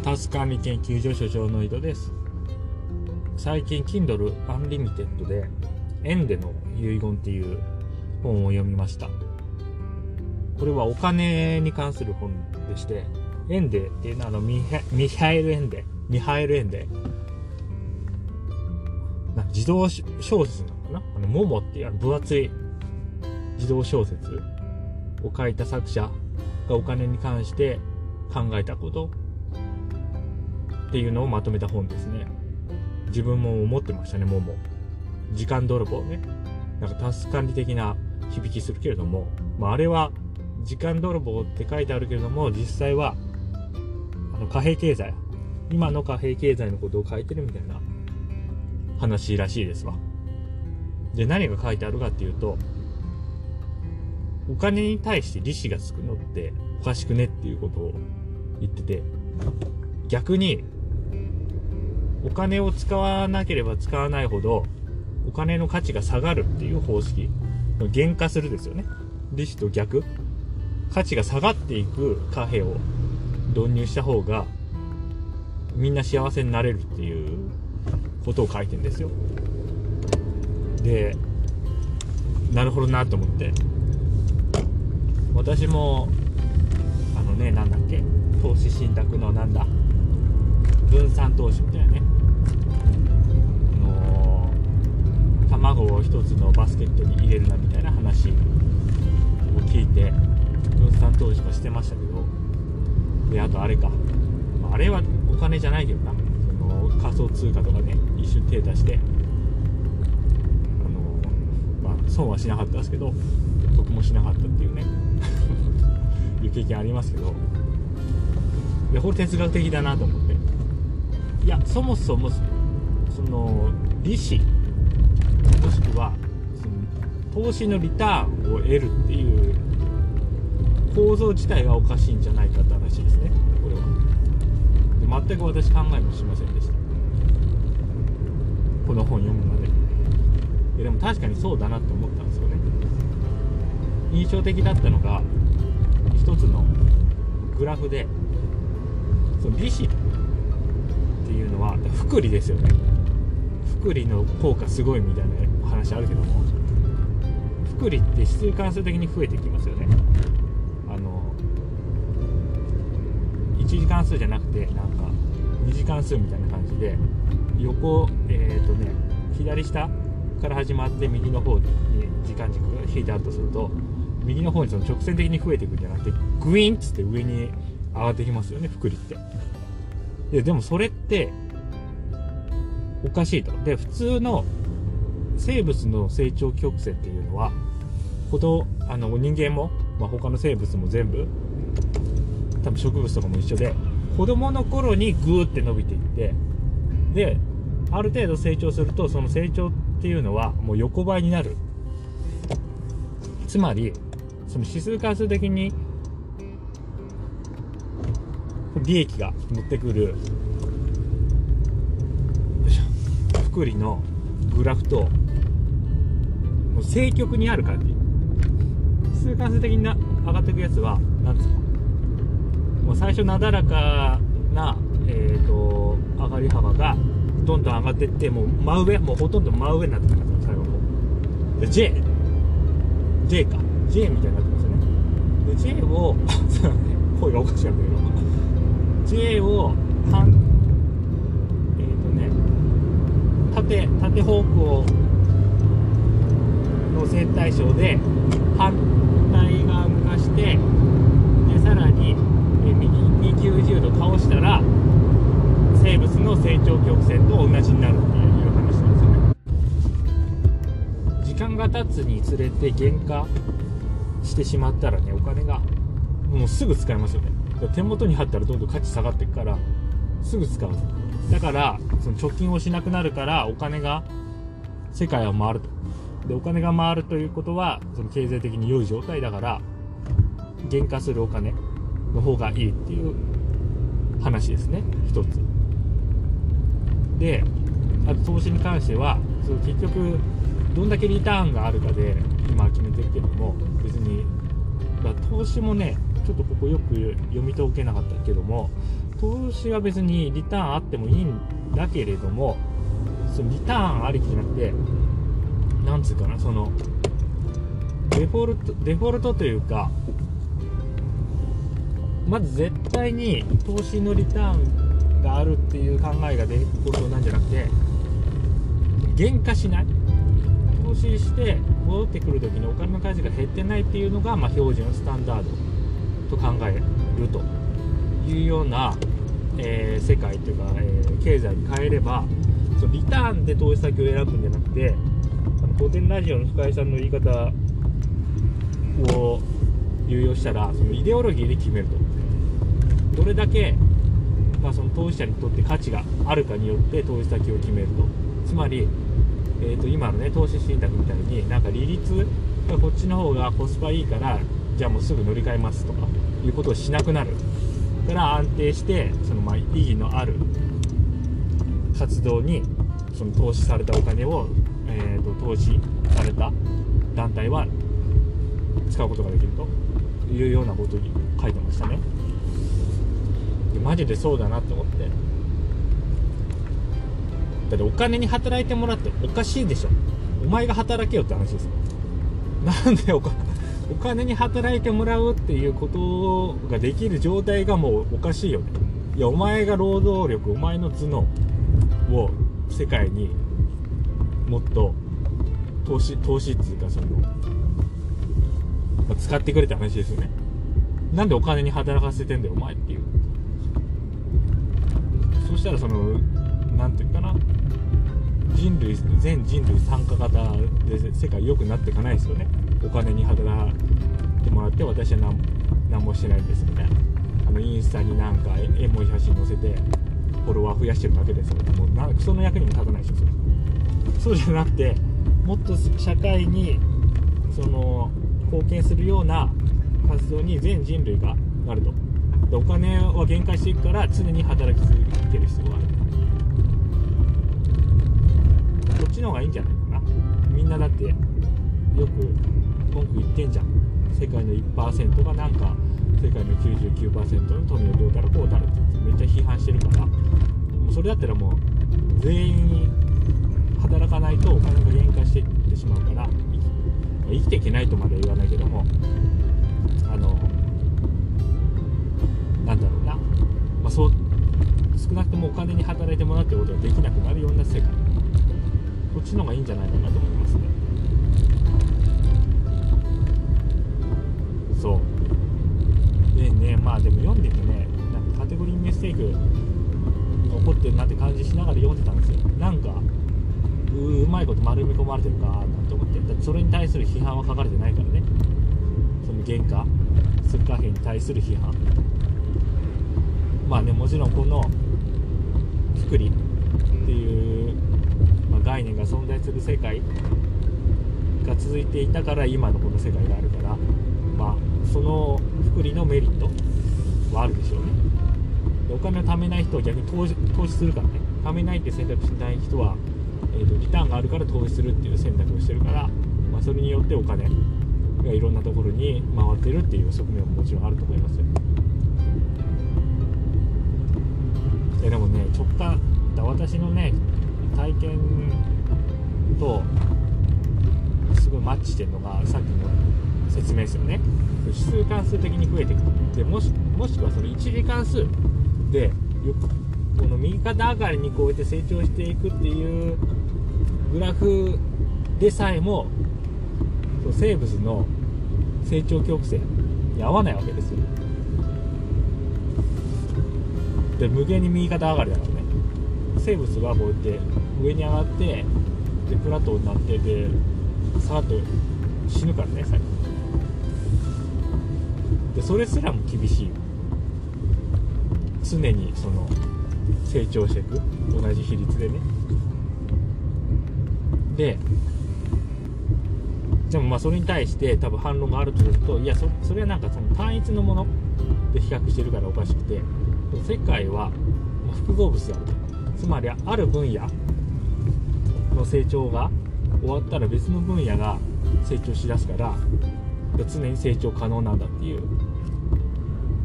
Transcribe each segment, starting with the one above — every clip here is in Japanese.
タス管理研究所所長の井戸です。最近 Kindle Unlimited で円での遺言っていう本を読みました。これはお金に関する本でして円でっていうのはあのミハミハエル円でミハエル円でなんか児童小説なのかな？あのモモっていう分厚い児童小説を書いた作者がお金に関して考えたこと。っていうのをまとめた本ですね。自分も思ってましたねもも。時間泥棒ね。なんかタス管理的な響きするけれども、まあ、あれは時間泥棒って書いてあるけれども実際はあの貨幣経済。今の貨幣経済のことを書いてるみたいな話らしいですわ。で何が書いてあるかっていうとお金に対して利子がつくのっておかしくねっていうことを言ってて逆にお金を使わなければ使わないほどお金の価値が下がるっていう方式減価するですよね。利子と逆。価値が下がっていく貨幣を導入した方がみんな幸せになれるっていうことを書いてんですよ。でなるほどなと思って。私もあのねなんだっけ投資信託のなんだ分散投資みたいなね。卵を一つのバスケットに入れるなみたいな話を聞いて分散投資はしてましたけど。であとあれか。あれはお金じゃないけどな。その仮想通貨とかね一瞬手出して。あのまあ損はしなかったですけど得もしなかったっていうね。いう経験ありますけど。いやこれ哲学的だなと思って。いやそもそもその利子その投資のリターンを得るっていう構造自体がおかしいんじゃないかって話ですね。これは。で全く私考えもしませんでした。この本読むまで。ででも確かにそうだなって思ったんですよね。印象的だったのが一つのグラフでその利子っていうのは福利ですよね。福利の効果すごいみたいな話あるけども福利って指数関数的に増えてきますよね。あの1次関数じゃなくてなんか2次関数みたいな感じで横えっ、ー、とね左下から始まって右の方に時間軸が引いてあるとすると右の方にその直線的に増えていくんじゃなくてグイーンっつって上に上がってきますよね複利って。ででもそれっておかしいと。で普通の生物の成長曲線っていうのはほどあの人間も、まあ、他の生物も全部多分植物とかも一緒で子供の頃にグーって伸びていってである程度成長するとその成長っていうのはもう横ばいになる。つまりその指数関数的に利益が乗ってくる福利のグラフとう正極にある感じ。数関数的にな上がっていくやつは何ですか。もう最初なだらかな、えーと、上がり幅がどんどん上がっていってもう真上もうほとんど真上になってきます最後ので J J か。J みたいになってますよね。で J を 声がおかしかったけど。J を半えっ、ー、とね縦縦方向の線対称で反対側向かしてでさらに、右に90度倒したら生物の成長曲線と同じになるっていう話なんですよね。時間が経つにつれて減価してしまったらねお金がもうすぐ使えますよね。手元に貼ったらどんどん価値下がっていくからすぐ使う。だからその貯金をしなくなるからお金が世界は回ると。でお金が回るということはその経済的に良い状態だから減価するお金の方がいいっていう話ですね。一つ。であと投資に関してはその結局どんだけリターンがあるかで今決めてるけども別にだ投資もねちょっとここよく読み解けなかったけども投資は別にリターンあってもいいんだけれどもそのリターンありきじゃなくてなんつうかなそのデフォルトデフォルトというかまず絶対に投資のリターンがあるっていう考えがデフォルトなんじゃなくて減価しない。投資して戻ってくるときにお金の数が減ってないっていうのが、まあ、標準スタンダードと考えるというような、えー、世界というか、えー、経済に変えればそのリターンで投資先を選ぶんじゃなくて古典ラジオの深井さんの言い方を流用したらそのイデオロギーで決めると。どれだけ、まあ、その投資者にとって価値があるかによって投資先を決めると。つまり、えー、と今のね投資信託みたいになんか利率がこっちの方がコスパいいからじゃあもうすぐ乗り換えますとかいうことをしなくなるから安定してそのまあ意義のある活動にその投資されたお金を、えーと、投資された団体は使うことができるというようなことに書いてましたね。でマジでそうだなって思って。だってお金に働いてもらっておかしいでしょ。お前が働けよって話ですよ。なんでおお金に働いてもらうっていうことができる状態がもうおかしいよ。ねいやお前が労働力お前の頭脳を世界にもっと投資投資っていうかその、まあ、使ってくれって話ですよね。なんでお金に働かせてんだよお前っていう。そしたらその何て言うかな。人類全人類参加型で世界良くなっていかないですよね。お金に働いてもらって私は何何もしてないんですみたいな。あのインスタになんかエモい写真載せてフォロワー増やしてるだけですもうなその役にも立たないでしょそれそうじゃなくてもっと社会にその貢献するような活動に全人類がなると。でお金は限界していくから常に働き続ける必要がある。こっちの方がいいんじゃないかな。みんなだってよく文句言ってんじゃん。世界の1%がなんか世界の99%の富をどうたらこうたらってめっちゃ批判してるからもうそれだったらもう全員働かないとお金が減価していってしまうから生きていけないとまでは言わないけどもあのなんだろうな、まあ、そう少なくともお金に働いてもらうってことができなくなるような世界。こっちの方がいいんじゃないかなと思いますね。そう。でねまあでも読んでてねカテゴリーミステイクが起こってるなって感じしながら読んでたんですよ。なんかうまいこと丸め込まれてるかなと思ってだそれに対する批判は書かれてないからね。その原価スッカー兵に対する批判。まあねもちろんこの福利っていう、まあ、概念が存在する世界が続いていたから今のこの世界があるからまあその福利のメリットはあるでしょうね。お金を貯めない人は逆に投資投資するからね貯めないって選択しない人は、えーと、リターンがあるから投資するっていう選択をしてるから、まあ、それによってお金がいろんなところに回ってるっていう側面ももちろんあると思います。よえでもね直感私のね体験とすごいマッチしてるのがさっきの説明ですよね。指数関数的に増えていくとでもしもしくはその1次関数でこの右肩上がりにこうやって成長していくっていうグラフでさえも生物の成長曲線に合わないわけですよ。で無限に右肩上がりだからね。生物はこうやって上に上がってでプラットになってでさーっと死ぬからね最後。でそれすらも厳しい常にその成長していく同じ比率でね。ででもまあそれに対して多分反論があるとするといやそそれはなんかその単一のもので比較してるからおかしくて世界は複合物であると。つまりある分野の成長が終わったら別の分野が成長しだすから常に成長可能なんだっていう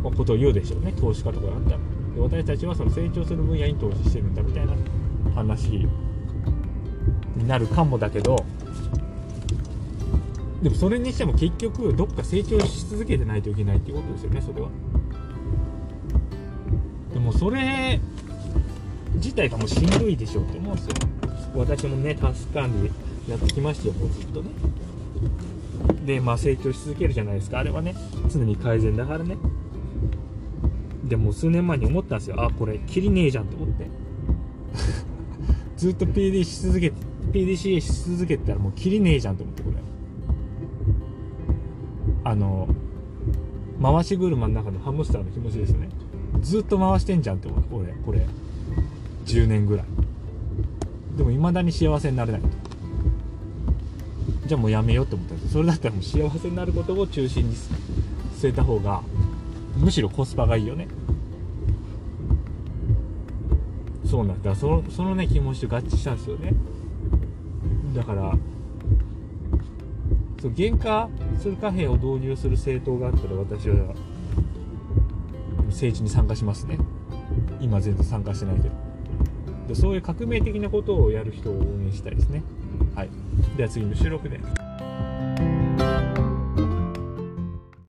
ことを言うでしょうね。投資家とかだったら。で私たちはその成長する分野に投資してるんだみたいな話になるかもだけどでもそれにしても結局どっか成長し続けてないといけないっていうことですよねそれは。でもそれ自体がもうしんどいでしょうって思うんですよ。私もね助かにやってきましたよもうずっとね。でまあ成長し続けるじゃないですか。あれはね常に改善だからね。でも数年前に思ったんですよ。あこれ切りねえじゃんと思って。ずっと PD し続けて PDCA し続けてたらもう切りねえじゃんと思ってこれ。あの回し車の中のハムスターの気持ちですね。ずっと回してんじゃんって思う俺。これ。10年ぐらい。でも未だに幸せになれないと。じゃあもうやめようって思ったんです。それだったらもう幸せになることを中心に据えた方がむしろコスパがいいよね。そうなんだ。そのそのね気持ちと合致したんですよね。だからそう原価する貨幣を導入する政党があったら私は政治に参加しますね。今全然参加してないけど。でそういう革命的なことをやる人を応援したいですね。はい。では次の収録で。